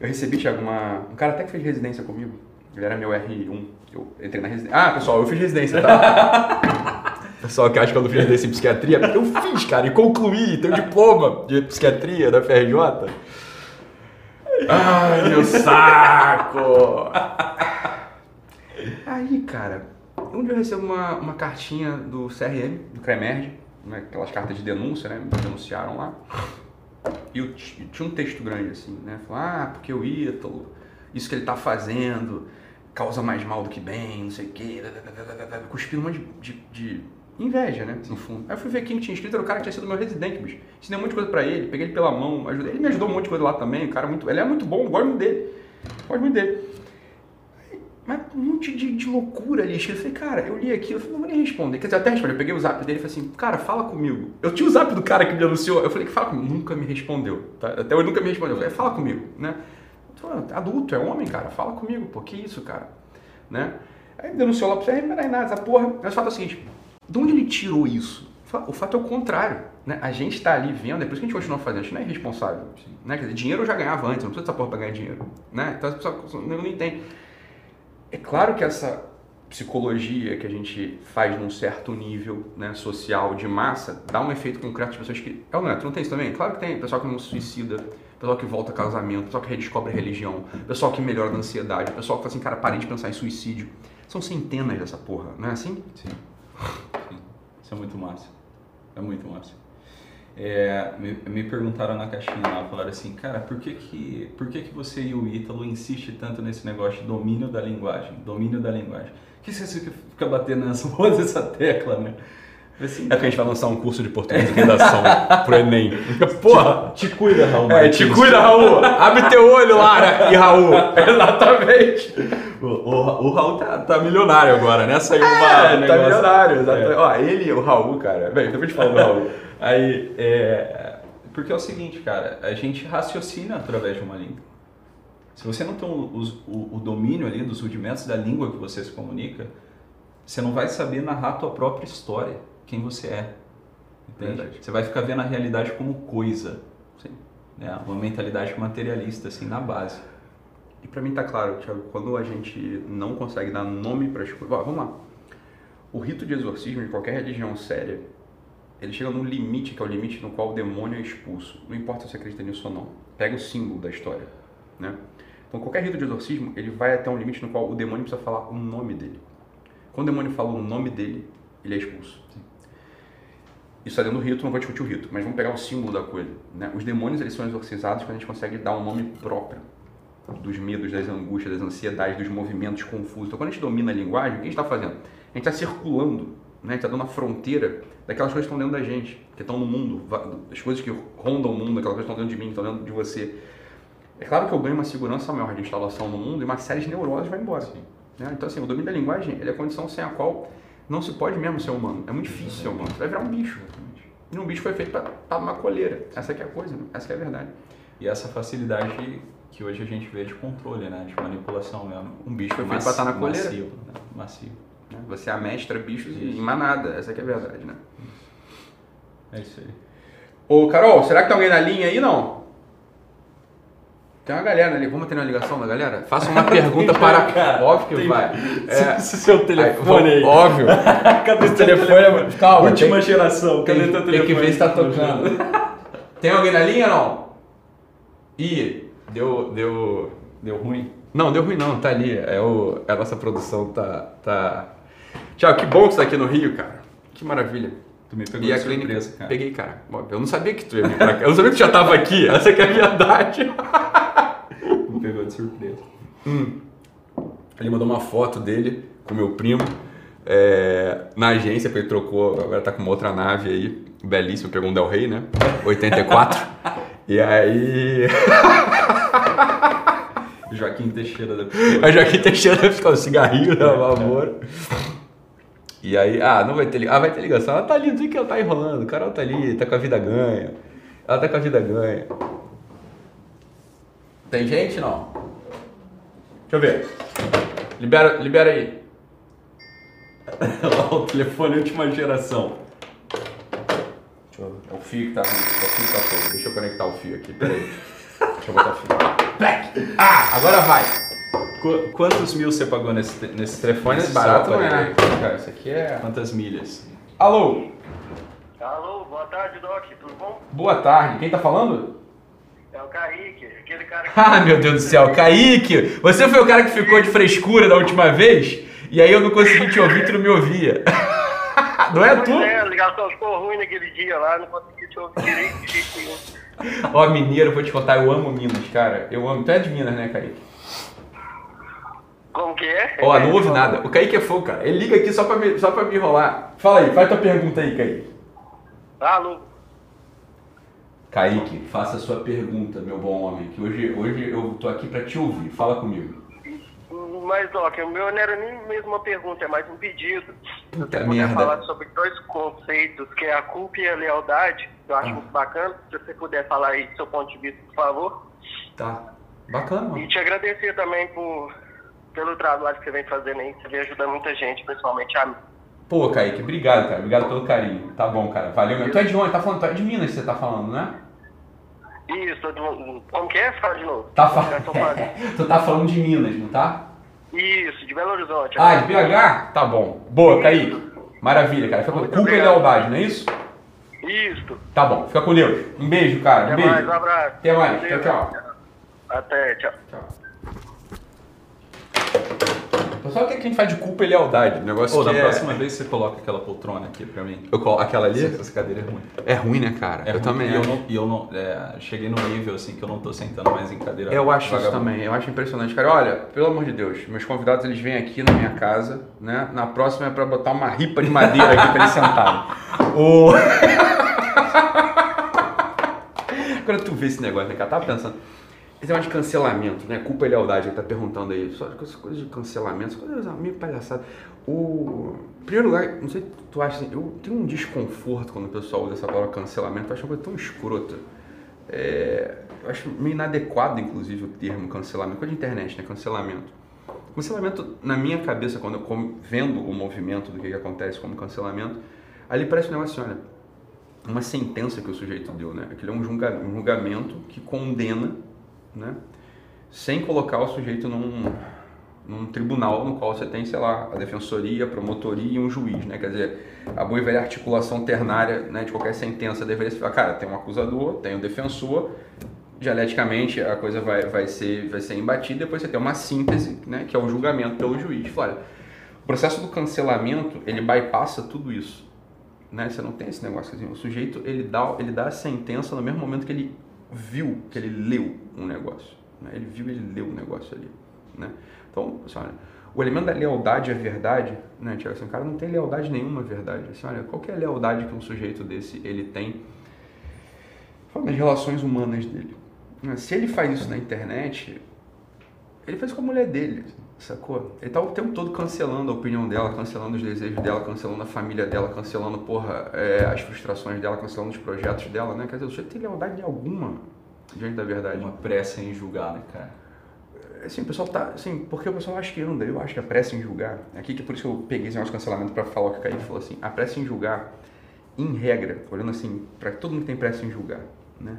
Eu recebi, Thiago, uma... um cara até que fez residência comigo. Ele era meu R1. Eu entrei na residência. Ah, pessoal, eu fiz residência, tá? [laughs] pessoal que acha que eu não fiz residência em psiquiatria, eu fiz, cara, e concluí, tenho diploma de psiquiatria da FRJ. Ai, meu saco! Aí, cara, um dia eu recebo uma, uma cartinha do CRM, do CREMERG, né, aquelas cartas de denúncia, né? Me denunciaram lá. E eu tinha um texto grande assim, né? Falou, ah, porque o Ítalo, isso que ele tá fazendo causa mais mal do que bem, não sei o quê. Cuspindo um monte de, de, de inveja, né? No fundo. Aí eu fui ver quem tinha escrito, era o cara que tinha sido meu residente, bicho. Ensinei um monte de coisa pra ele, peguei ele pela mão, ajudei. Ele me ajudou um monte de coisa lá também, o cara é muito. Ele é muito bom, gosto muito dele. Gosto muito dele. Mas um monte de, de loucura ali. Eu falei, cara, eu li aquilo, eu falei, não vou nem responder. Quer dizer, até respondi. Eu peguei o zap dele e falei assim, cara, fala comigo. Eu tinha o zap do cara que me anunciou. Eu falei, fala comigo. Nunca me respondeu. Tá? Até hoje nunca me respondeu. Eu falei, fala comigo, né? Falei, adulto, é homem, cara. Fala comigo, pô, que isso, cara? Né? Aí denunciou lá pra você, não é nada, essa porra. Mas o fato é o seguinte, de onde ele tirou isso? O fato é o contrário. Né? A gente está ali vendo, é por isso que a gente continua fazendo, a gente não é irresponsável. Né? Quer dizer, dinheiro eu já ganhava antes, não precisa dessa porra pra ganhar dinheiro. Né? Então as pessoas não, entendem. É claro que essa psicologia que a gente faz num certo nível né, social de massa dá um efeito concreto de pessoas que. É ou não é? Não tem isso também? Claro que tem. Pessoal que não se suicida, pessoal que volta a casamento, pessoal que redescobre a religião, pessoal que melhora da ansiedade, pessoal que fala assim, cara, parei de pensar em suicídio. São centenas dessa porra, não é assim? Sim. Isso é muito massa. É muito massa. É, me, me perguntaram na caixinha lá, falaram assim, cara, por que que, por que que você e o Ítalo insiste tanto nesse negócio de domínio da linguagem? Domínio da linguagem. Por que você fica batendo nessa [laughs] voz dessa tecla, né? Assim, É que a gente vai lançar um curso de português e redação [laughs] pro Enem. Porra! te cuida, Raul. É, te cuida, Raul! Abre teu olho, Lara e Raul! [laughs] Exatamente! O, o, o Raul tá, tá milionário agora, né? Saiu uma. É, tá milionário, exatamente. É. Ó, ele e o Raul, cara. Bem, depois te falo do Raul. Aí, é, porque é o seguinte, cara, a gente raciocina através de uma língua. Se você não tem o, o- o domínio ali dos rudimentos da língua que você se comunica, você não vai saber narrar a tua própria história, quem você é. Entende? Verdade. Você vai ficar vendo a realidade como coisa, Sim. né? Uma mentalidade materialista, assim, na base. E pra mim tá claro, Thiago, quando a gente não consegue dar nome para as coisas. Vamos lá. O rito de exorcismo de qualquer religião séria, ele chega num limite, que é o limite no qual o demônio é expulso. Não importa se você acredita nisso ou não. Pega o símbolo da história, né? Então, qualquer rito de exorcismo, ele vai até um limite no qual o demônio precisa falar o nome dele. Quando o demônio fala o nome dele, ele é expulso. Isso é dentro do rito, não vou discutir o rito, mas vamos pegar o símbolo da coisa. Né? Os demônios eles são exorcizados quando a gente consegue dar um nome próprio dos medos, das angústias, das ansiedades, dos movimentos confusos. Então, quando a gente domina a linguagem, o que a gente está fazendo? A gente está circulando, né? a gente está dando a fronteira daquelas coisas que estão dentro da gente, que estão no mundo, das coisas que rondam o mundo, aquelas coisas que estão dentro de mim, que estão dentro de você. É claro que eu ganho uma segurança maior de instalação no mundo e uma série de neuroses vai embora. né? Então, assim, o domínio da linguagem é a condição sem a qual não se pode mesmo ser humano. É muito difícil ser humano. Você vai virar um bicho. E um bicho foi feito para estar numa coleira. Essa é a coisa, né? essa que é a verdade. E essa facilidade que hoje a gente vê de controle, né? De manipulação mesmo. Um bicho foi feito para estar na coleira. Massivo, né? Massivo. né? Você amestra bichos Isso. em manada. Essa é a verdade, né? É isso aí. Ô, Carol, será que tem alguém na linha aí, não? Tem uma galera ali. Vamos ter uma ligação da galera? Faça uma pergunta para... [laughs] Cara, Óbvio que tem- vai. [laughs] É. Se [laughs] seu telefone aí. Óbvio. Cadê O telefone é... Calma, Última tem, geração. Cadê tem, teu tem telefone? que ver se tá tocando. tem alguém na linha, não? Ih, deu... deu... Deu ruim? Não, deu ruim não, tá ali. É o, a nossa produção tá, tá. Tiago, que bom que você tá aqui no Rio, cara. Que maravilha. Pegou E a clínica. surpresa, cara. Peguei, cara. Eu não sabia que tu ia vir pra cá. Eu não sabia que tu já tava aqui. Essa é a verdade. [laughs] Me pegou de surpresa. Ele mandou uma foto dele com meu primo é, na agência, porque ele trocou, agora tá com uma outra nave aí, belíssimo, pegou um Del Rey, né? 84. e aí. [laughs] Joaquim Teixeira da Pessoa. [laughs] A Joaquim Teixeira ficou um cigarrinho, né? Amor. E aí, ah, não vai ter ligação. Ah, vai ter ligação. Ela tá ali, não sei o que ela tá enrolando. Carol tá ali, tá com a vida ganha. Ela tá com a vida ganha. Tem gente não? Deixa eu ver. Libera, libera aí. [laughs] o telefone última geração. É o fio que tá, é o fio que tá todo. Deixa eu conectar o fio aqui, peraí. Deixa eu botar o fio. Black! Ah, agora vai! Qu quantos mil você pagou nesse, nesse telefone? Nesse barato não é. Cara, isso aqui é... Quantas milhas? Alô? Alô, boa tarde, Doc, tudo bom? Boa tarde, quem tá falando? É o Kaique, aquele cara [laughs] que... Ah, meu Deus do céu, Kaique! Você foi o cara que ficou de frescura da última vez? E aí eu não consegui te ouvir, tu não me ouvia. [laughs] Não é pois tu? É, a ligação ficou ruim naquele dia lá, não consegui te ouvir direito de jeito nenhum. Ó, mineiro, vou te contar, eu amo Minas, cara. Eu amo. Tu é de Minas, né, Kaique? Como que é? Ó, não ouve nada. O Kaique é fogo, cara. Ele liga aqui só pra, me, só pra me enrolar. Fala aí, faz tua pergunta aí, Kaique. Alô? Kaique, faça a sua pergunta, meu bom homem, que hoje, hoje eu tô aqui pra te ouvir. Fala comigo. Mas, Doc, o meu não era nem mesmo uma pergunta, é mais um pedido. Puta você merda. falar sobre dois conceitos, que é a culpa e a lealdade, que eu acho Ah. muito bacana. Se você puder falar aí do seu ponto de vista, por favor. Tá. Bacana, E mano. te agradecer também por, pelo trabalho que você vem fazendo aí. Você vem ajudando muita gente, principalmente a mim. Pô, Kaique, obrigado, cara. Obrigado pelo carinho. Tá bom, cara. Valeu mesmo. Tu é de onde? Tá falando, tu é de Minas que você tá falando, né? Isso, do- como que é? Fala de novo. Tá falando. [laughs] tu tá falando de Minas, não tá? Isso, de Belo Horizonte. Ah, de BH? Tá bom. Boa, Kaique. Maravilha, cara. Fica com culpa e lealdade, não é isso? Isso. Tá bom. Fica com Deus. Um beijo, cara. Um Até beijo. mais, um abraço. Até mais. Tchau, Valeu. tchau. Até, tchau. Tchau. Pessoal, o que é que a gente faz de culpa e lealdade? O negócio Ô, que da é... próxima vez você coloca aquela poltrona aqui pra mim. Eu colo- Aquela ali? Essa cadeira é ruim. É ruim, né, cara? É eu ruim, também E eu não, e eu não é, cheguei num nível assim que eu não tô sentando mais em cadeira. Eu acho isso vagabunda. também, eu acho impressionante. Cara, olha, pelo amor de Deus, meus convidados eles vêm aqui na minha casa, né? Na próxima é pra botar uma ripa de madeira aqui pra eles sentarem. [laughs] O... Quando tu vê esse negócio, né, cara? Tava pensando. Esse negócio de cancelamento, né? Culpa e lealdade, ele tá perguntando aí. Só essas coisas de cancelamento, essas coisas meio palhaçada. O... Em primeiro lugar, não sei se tu acha assim, eu tenho um desconforto quando o pessoal usa essa palavra cancelamento, eu acho uma coisa tão escrota. É, eu acho meio inadequado, inclusive, o termo cancelamento. Coisa de internet, né? Cancelamento. Cancelamento, na minha cabeça, quando eu com- vendo o movimento do que, que acontece como cancelamento, ali parece um negócio assim, olha, uma sentença que o sujeito deu, né? Aquilo é um julgamento que condena, né? Sem colocar o sujeito num, num tribunal no qual você tem, sei lá, a defensoria, a promotoria e um juiz, né? Quer dizer, a boa e velha articulação ternária né, de qualquer sentença deveria ser, cara, tem um acusador, tem um defensor, dialeticamente a coisa vai, vai, ser, vai ser embatida, depois você tem uma síntese, né, que é o julgamento pelo juiz. Olha, o processo do cancelamento, ele bypassa tudo isso. Né? Você não tem esse negócio assim, o sujeito ele dá, ele dá a sentença no mesmo momento que ele viu, que ele leu um negócio. Né? Ele viu, ele leu um negócio ali. Né? Então, assim, olha, o elemento da lealdade à verdade, né, Tiago? Assim, o cara não tem lealdade nenhuma à verdade. Assim, olha, qual é a lealdade que um sujeito desse ele tem das relações humanas dele. Né? Se ele faz isso na internet, ele faz com a mulher dele, sacou? Ele tá o tempo todo cancelando a opinião dela, cancelando os desejos dela, cancelando a família dela, cancelando, porra, é, as frustrações dela, cancelando os projetos dela, né? Quer dizer, o sujeito tem lealdade alguma diante da verdade. Uma pressa em julgar, né, cara? Assim, o pessoal tá, assim, porque o pessoal acha que anda, eu acho que a pressa em julgar, aqui que é por isso que eu peguei esse negócio de cancelamento pra falar o que o Kaique falou assim, a pressa em julgar, em regra, olhando assim, pra todo mundo que tem pressa em julgar, né?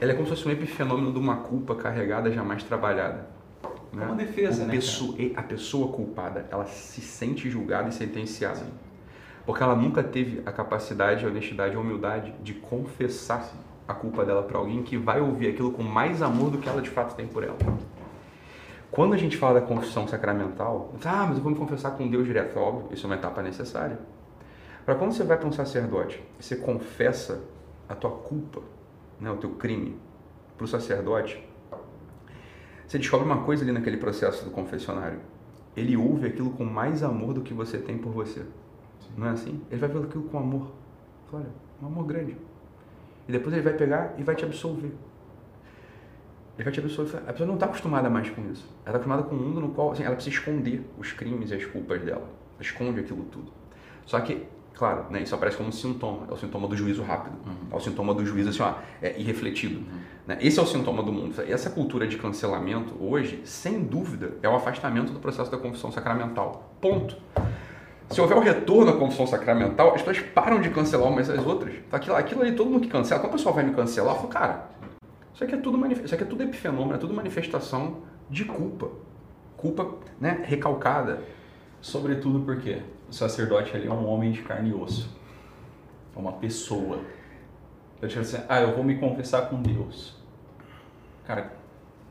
Ela é como se fosse um epifenômeno de uma culpa carregada jamais trabalhada. Né? É uma defesa, O né, pesso- A pessoa culpada, ela se sente julgada e sentenciada. Porque ela nunca teve a capacidade, a honestidade, a humildade de confessar a culpa dela para alguém que vai ouvir aquilo com mais amor do que ela de fato tem por ela. Quando a gente fala da confissão sacramental, ah, mas eu vou me confessar com Deus direto, óbvio, isso é uma etapa necessária. Para quando você vai para um sacerdote, você confessa a tua culpa, né, o teu crime, para o sacerdote, você descobre uma coisa ali naquele processo do confessionário. Ele ouve aquilo com mais amor do que você tem por você. Não é assim? Ele vai ver aquilo com amor. Fala, Olha, um amor grande. E depois ele vai pegar e vai te absolver. Ele vai te absolver. A pessoa não está acostumada mais com isso. Ela está acostumada com um mundo no qual assim, ela precisa esconder os crimes e as culpas dela. Ela esconde aquilo tudo. Só que, claro, né, isso aparece como um sintoma. É o sintoma do juízo rápido. É o sintoma do juízo assim, ó, é, irrefletido. Né? Esse é o sintoma do mundo. E essa cultura de cancelamento, hoje, sem dúvida, é o afastamento do processo da confissão sacramental. Ponto. Se houver o retorno à confissão sacramental, as pessoas param de cancelar umas às outras. Aquilo, aquilo ali, todo mundo que cancela, quando o pessoal vai me cancelar, eu falo, cara, isso aqui é tudo, isso aqui é tudo epifenômeno, é tudo manifestação de culpa. Culpa né, recalcada. Sobretudo porque o sacerdote ali é um homem de carne e osso. É uma pessoa. Eu te assim, ah, eu vou me confessar com Deus. Cara,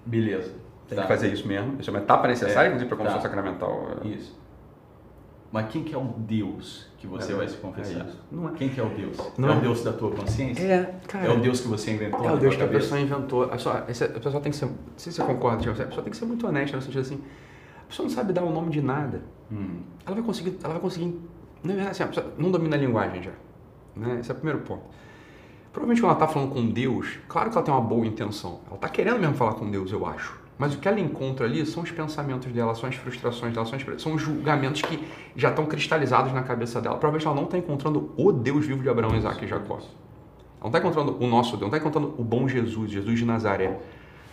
beleza. Tem Tá. que fazer isso mesmo. Isso é uma etapa necessária, É, inclusive, para a confissão tá. sacramental. Isso. Mas quem que é o Deus que você É, vai se confessar? é é. Quem que é o Deus? Não é é. o Deus da tua consciência? É, cara. É o Deus que você inventou? É o Deus que a pessoa inventou. A pessoa, a pessoa tem que ser. Se você concorda, a pessoa tem que ser muito honesta no sentido assim. A pessoa não sabe dar o nome de nada. Hum. Ela vai conseguir. Ela vai conseguir. Não, é assim, a pessoa não domina a linguagem já. Né? Esse é o primeiro ponto. Provavelmente quando ela está falando com Deus, claro que ela tem uma boa intenção. Ela está querendo mesmo falar com Deus, eu acho. Mas o que ela encontra ali são os pensamentos dela, são as frustrações dela, são, as- são os julgamentos que já estão cristalizados na cabeça dela. Provavelmente ela não está encontrando o Deus vivo de Abraão, Isaac e Jacó. Ela não está encontrando o nosso Deus, não está encontrando o bom Jesus, Jesus de Nazaré.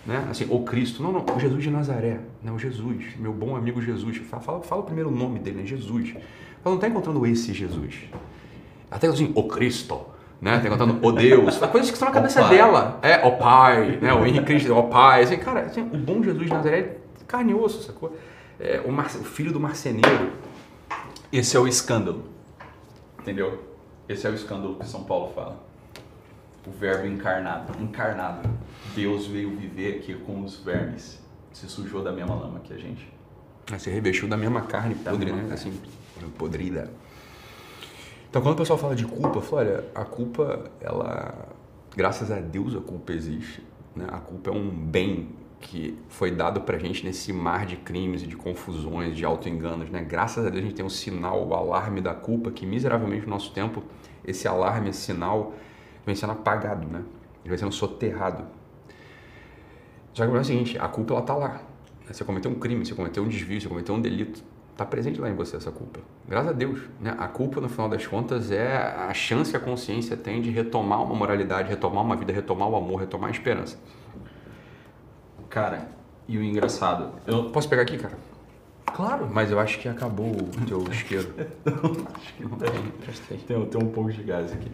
Né? Assim, o Cristo. Não, não, o Jesus de Nazaré. Né? O Jesus, meu bom amigo Jesus. Fala, fala, fala o primeiro nome dele, né? Jesus. Ela não está encontrando esse Jesus. Ela está assim, o Cristo. Né? Está encontrando o Deus. Coisas que estão na cabeça dela. É, o Pai, né? o Henrique Cristo, o Pai. Assim, cara, assim, o bom Jesus de Nazaré é carne e osso, sacou? É, o, marce- o filho do marceneiro. Esse é o escândalo. Entendeu? Esse é o escândalo que São Paulo fala. O verbo encarnado. Encarnado. Deus veio viver aqui com os vermes. Se sujou da mesma lama que a gente. Aí Se revestiu da mesma carne Da podre, mesma né? carne. Assim, podrida. Então, quando o pessoal fala de culpa, eu falo, olha, a culpa, ela... Graças a Deus a culpa existe. Né? A culpa é um bem que foi dado pra gente nesse mar de crimes e de confusões, de auto-enganos, né? Graças a Deus a gente tem um sinal, o alarme da culpa, que miseravelmente no nosso tempo, esse alarme, esse sinal, vem sendo apagado, né? Ele vem sendo soterrado. Só que o problema é o seguinte, a culpa ela tá lá. Você cometeu um crime, você cometeu um desvio, você cometeu um delito. Está presente lá em você essa culpa. Graças a Deus. Né? A culpa, no final das contas, é a chance que a consciência tem de retomar uma moralidade, retomar uma vida, retomar o amor, retomar a esperança. Cara, e o engraçado. Eu, Posso pegar aqui, cara? claro, Mas eu acho que acabou o teu [laughs] isqueiro. acho que não. Tem, tem um pouco de gás aqui.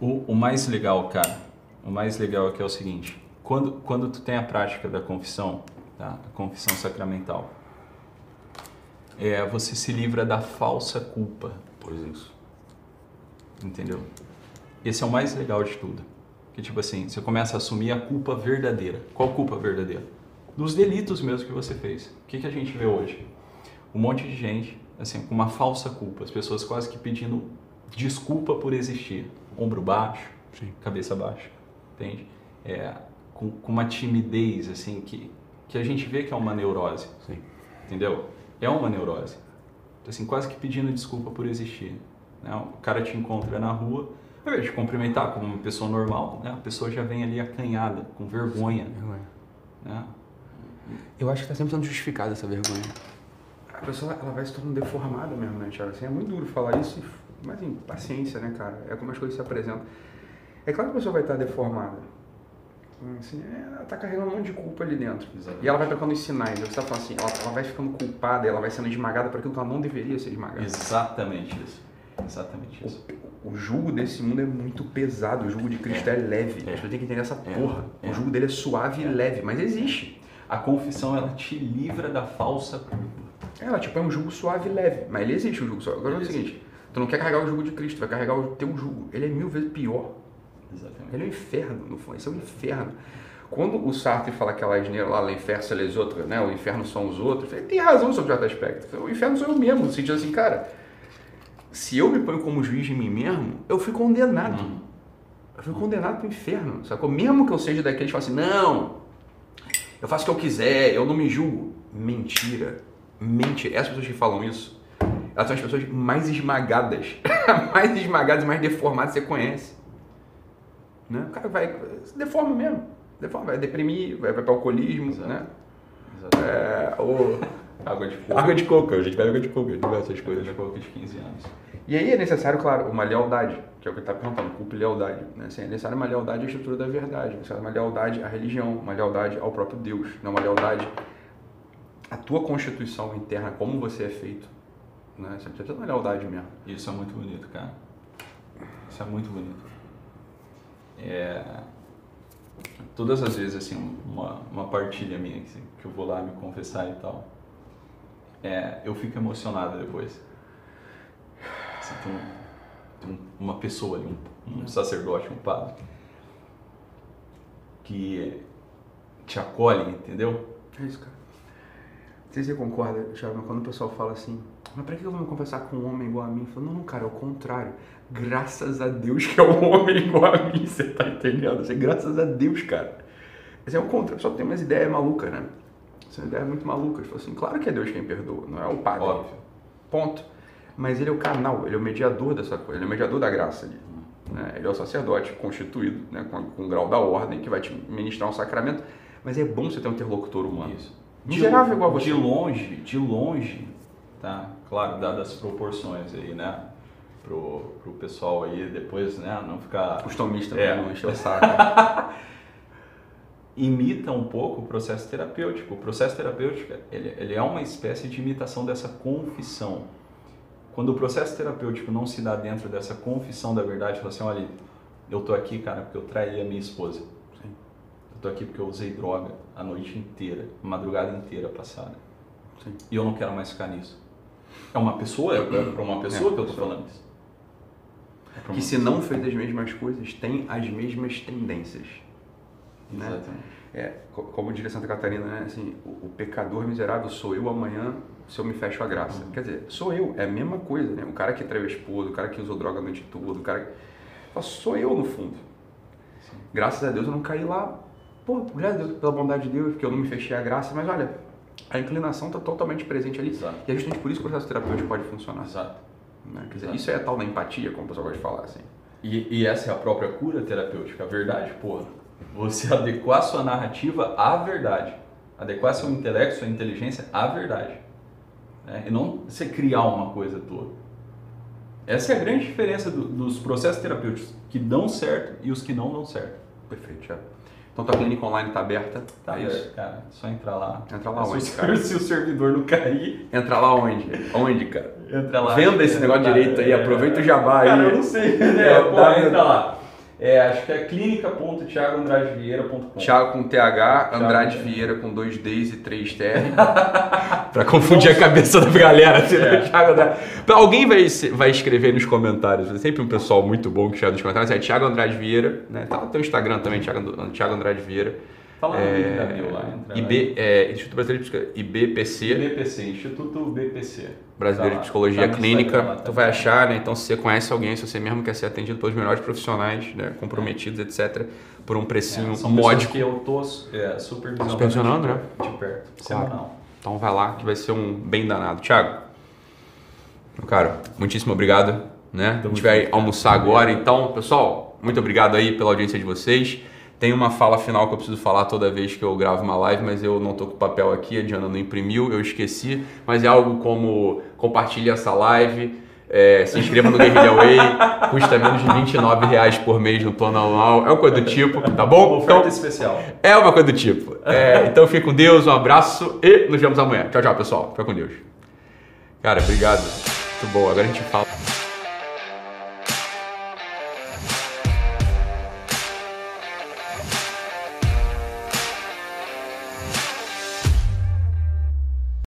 O, o mais legal, cara, o mais legal aqui é o seguinte: quando, quando tu tem a prática da confissão, tá? a confissão sacramental, é, você se livra da falsa culpa, Pois isso. entendeu? Esse é o mais legal de tudo. Que tipo assim, você começa a assumir a culpa verdadeira. Qual culpa verdadeira? Dos delitos mesmo que você fez. O que, que a gente vê hoje? Um monte de gente, assim, com uma falsa culpa. As pessoas quase que pedindo desculpa por existir. Ombro baixo, Sim. cabeça baixa, entende? É, com, com uma timidez, assim, que, que a gente vê que é uma neurose, Sim. entendeu? É uma neurose. Assim, quase que pedindo desculpa por existir. Né? O cara te encontra na rua, ao invés de cumprimentar como uma pessoa normal, né? a pessoa já vem ali acanhada, com vergonha. Vergonha. Né? Eu acho que está sempre sendo justificada essa vergonha. A pessoa ela vai se tornando deformada mesmo, né, Thiago? Assim, é muito duro falar isso, mas assim, paciência, né, cara? É como as coisas se apresentam. É claro que a pessoa vai estar deformada. Assim, é, ela tá carregando um monte de culpa ali dentro. Exatamente. E ela vai trocando os sinais. Você tá assim, ela, ela vai ficando culpada, ela vai sendo esmagada por aquilo que ela não deveria ser esmagada. Exatamente isso. Exatamente isso. O, o jugo desse mundo é muito pesado, o jugo de Cristo é, leve. É. A gente tem que entender essa É. porra. É. O jugo dele é suave e leve, mas existe. A confissão, ela te livra da falsa culpa. Ela, tipo, é um jugo suave e leve, mas ele existe um jugo suave. Agora é o seguinte, tu não quer carregar o jugo de Cristo, vai carregar o teu jugo. Ele é mil vezes pior. Exatamente. Ele é um inferno, no fundo. Isso é um inferno. Quando o Sartre fala aquela asneira lá, l'inferno c'est les autres, né? O inferno são os outros, ele tem razão sobre certo aspecto. O inferno sou eu mesmo, no sentido assim, cara, se eu me ponho como juiz de mim mesmo, eu fui condenado. Uhum. Eu fui condenado pro inferno, sacou? Mesmo que eu seja daqueles que falam assim, não, eu faço o que eu quiser, eu não me julgo. Mentira. Mentira. Essas pessoas que falam isso, elas são as pessoas mais esmagadas, [laughs] mais esmagadas e mais deformadas que você conhece. Né? O cara vai, se deforma mesmo. Deforma, vai deprimir, vai, vai para alcoolismo, Exato. né? Exatamente. É, ou [laughs] Água de coco. Água de coco, a gente bebe água de coco, a gente bebe essas Água coisas. de coco de 15 anos. E aí é necessário, claro, uma lealdade, que é o que ele está perguntando, culpa e lealdade. Né? Assim, é necessário uma lealdade à estrutura da verdade, é necessário uma lealdade à religião, uma lealdade ao próprio Deus, né? uma lealdade à tua constituição interna, como você é feito. Né? Você precisa ter uma lealdade mesmo. Isso é muito bonito, cara. Isso é muito bonito. É... Todas as vezes, assim, uma, uma partilha minha que, que eu vou lá me confessar e tal, é, eu fico emocionado depois. Assim, tem, um- tem um- uma pessoa ali, um, um sacerdote, um padre, que te acolhe, entendeu? É isso, cara. Não sei se você concorda, Thiago, quando o pessoal fala assim, mas pra que eu vou me conversar com um homem igual a mim? Falo, não, não, cara, é o contrário. Graças a Deus que é um [laughs] homem igual a mim, você tá entendendo? Assim, graças a Deus, cara. Esse é o contrário, só tem umas ideias malucas, né? São ideias muito malucas. Fala assim, claro que é Deus quem perdoa, não é o padre. Óbvio. Ponto. Mas ele é o canal, ele é o mediador dessa coisa, ele é o mediador da graça ali. né? Ele é o sacerdote constituído, né, com, com o grau da ordem, que vai te ministrar um sacramento. Mas é bom você ter um interlocutor humano. Isso. Miserável igual você. De longe, de longe, tá? Claro, dadas as proporções aí, né? Pro, pro pessoal aí depois, né? Não ficar... Os tomistas É. não encher o saco. [laughs] Imita um pouco o processo terapêutico. O processo terapêutico, ele, ele é uma espécie de imitação dessa confissão. Quando o processo terapêutico não se dá dentro dessa confissão da verdade, fala assim, olha, eu tô aqui, cara, porque eu traí a minha esposa. Sim. Eu tô aqui porque eu usei droga a noite inteira, a madrugada inteira passada. Sim. E eu não quero mais ficar nisso. É uma pessoa, é para uma pessoa É, que eu tô pessoa. falando isso. É que se não fez as mesmas coisas, tem as mesmas tendências. né? Exatamente. É, co- como diria Santa Catarina, né? Assim, o, o pecador miserável sou eu amanhã se eu me fecho a graça. Quer dizer, sou eu, é a mesma coisa, né? O cara que traiu a esposa, o cara que usou droga a noite toda, o cara que... Sou eu no fundo. Graças a Deus eu não caí lá, pô, graças a Deus, pela bondade de Deus, porque eu não me fechei a graça, mas olha, a inclinação está totalmente presente ali. Exato. E é justamente por isso que o processo terapêutico pode funcionar. Exato. né? Quer dizer, Exato. isso é a tal da empatia, como o pessoal gosta de falar, assim. E, e essa é a própria cura terapêutica, a verdade, porra. Você adequar sua narrativa à verdade. Adequar seu intelecto, sua inteligência à verdade. né? E não você criar uma coisa toda. Essa é a grande diferença do- dos processos terapêuticos que dão certo e os que não dão certo. Perfeito, já. Então tua clínica online está aberta, Tá é isso? cara. Só entrar lá. Entra lá se, onde, o- cara? se o servidor não cair, Entra lá onde? Onde, cara? entra lá. Venda esse negócio Cara, direito aí, aproveita o jabá aí. Cara, eu não sei, né? Pô, entra lá. É, acho que é clínica.thiagoandradevieira.com. Thiago com TH, Andrade Thiago. Vieira com dois Ds e três TR. [laughs] pra confundir a cabeça da galera. assim, né? É. Thiago Andrade. Alguém vai, vai escrever nos comentários. É sempre um pessoal muito bom que escreve nos comentários. É Thiago Andrade Vieira. Né? Tá no teu Instagram também, Thiago, Thiago Andrade Vieira. Fala no link da bio lá. IB, é, Instituto Brasileiro de Psicologia, IBPC. lá. BPC, Instituto BPC. Brasileiro Tá de. Psicologia Tá Clínica, Instagram lá tu também. vai achar, né? Então, se você conhece alguém, se você mesmo quer ser atendido pelos melhores profissionais, né? comprometidos, etc., por um precinho É, são módico. que eu tô é, supervisionando, Supervisionando, né? de perto, Claro. semanal. Então, vai lá que vai ser um bem danado. Thiago, meu cara, muitíssimo obrigado. Né? A gente vai almoçar agora, então, pessoal, muito obrigado aí pela audiência de vocês. Tem uma fala final que eu preciso falar toda vez que eu gravo uma live, mas eu não tô com o papel aqui, a Diana não imprimiu, eu esqueci. Mas é algo como compartilhe essa live, é, se inscreva no Guerrilla Way, [laughs] custa menos de 29 reais por mês no plano anual, é uma coisa do tipo, tá bom? Oferta Então, especial. é uma coisa do tipo. É, então fique com Deus, um abraço e nos vemos amanhã. Tchau, tchau, pessoal. Fica com Deus. Cara, obrigado. Muito bom. Agora a gente fala.